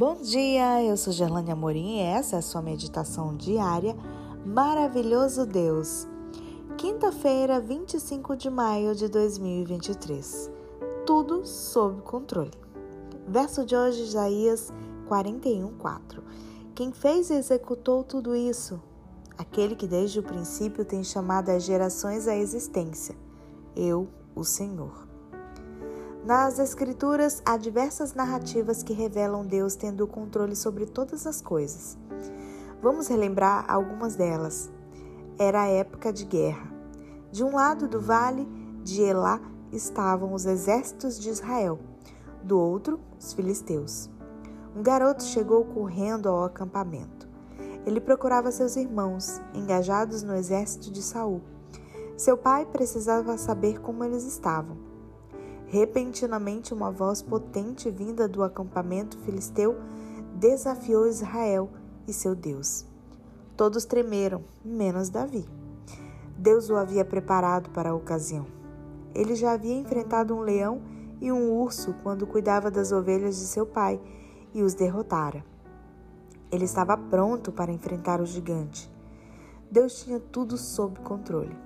Bom dia, eu sou Gerlane Amorim e essa é a sua meditação diária Maravilhoso Deus. Quinta-feira, 25 de maio de 2023. Tudo sob controle. Verso de hoje, Isaías 41, 4. Quem fez e executou tudo isso? Aquele que desde o princípio tem chamado as gerações à existência. Eu, o Senhor. Nas Escrituras há diversas narrativas que revelam Deus tendo o controle sobre todas as coisas. Vamos relembrar algumas delas. Era a época de guerra. De um lado do vale de Elá estavam os exércitos de Israel, do outro, os filisteus. Um garoto chegou correndo ao acampamento. Ele procurava seus irmãos, engajados no exército de Saul. Seu pai precisava saber como eles estavam. Repentinamente, uma voz potente vinda do acampamento filisteu desafiou Israel e seu Deus. Todos tremeram, menos Davi. Deus o havia preparado para a ocasião. Ele já havia enfrentado um leão e um urso quando cuidava das ovelhas de seu pai e os derrotara. Ele estava pronto para enfrentar o gigante. Deus tinha tudo sob controle.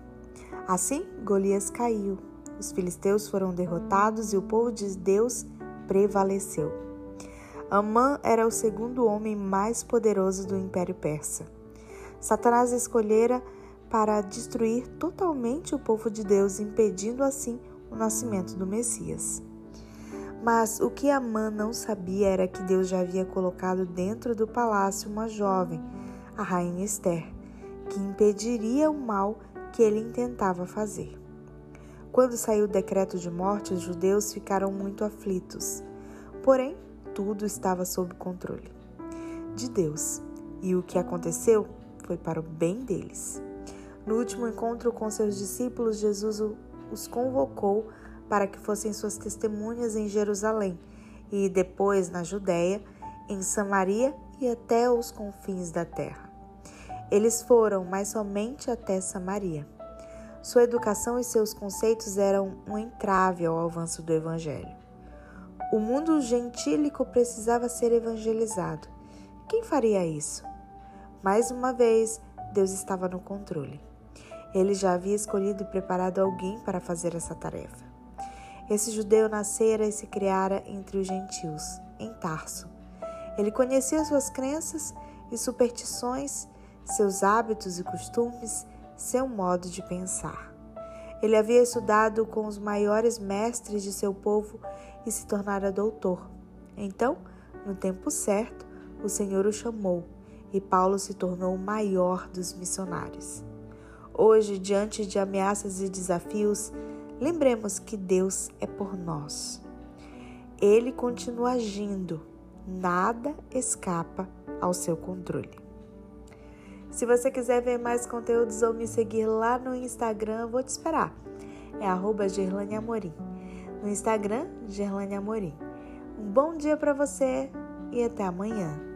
Assim, Golias caiu os filisteus foram derrotados e o povo de Deus prevaleceu. Amã era o segundo homem mais poderoso do Império Persa. Satanás escolhera para destruir totalmente o povo de Deus, impedindo assim o nascimento do Messias. Mas o que Amã não sabia era que Deus já havia colocado dentro do palácio uma jovem, a rainha Esther, que impediria o mal que ele intentava fazer. Quando saiu o decreto de morte, os judeus ficaram muito aflitos. Porém, tudo estava sob controle de Deus, e o que aconteceu foi para o bem deles. No último encontro com seus discípulos, Jesus os convocou para que fossem suas testemunhas em Jerusalém e depois na Judéia, em Samaria e até os confins da terra. Eles foram, mas somente até Samaria. Sua educação e seus conceitos eram um entrave ao avanço do Evangelho. O mundo gentílico precisava ser evangelizado. Quem faria isso? Mais uma vez, Deus estava no controle. Ele já havia escolhido e preparado alguém para fazer essa tarefa. Esse judeu nascera e se criara entre os gentios, em Tarso. Ele conhecia suas crenças e superstições, seus hábitos e costumes, seu modo de pensar. Ele havia estudado com os maiores mestres de seu povo e se tornara doutor. Então, no tempo certo, o Senhor o chamou e Paulo se tornou o maior dos missionários. Hoje, diante de ameaças e desafios, lembremos que Deus é por nós. Ele continua agindo, nada escapa ao seu controle. Se você quiser ver mais conteúdos ou me seguir lá no Instagram, vou te esperar. É arroba Gerlane Amorim. No Instagram, Gerlane Amorim. Um bom dia para você e até amanhã.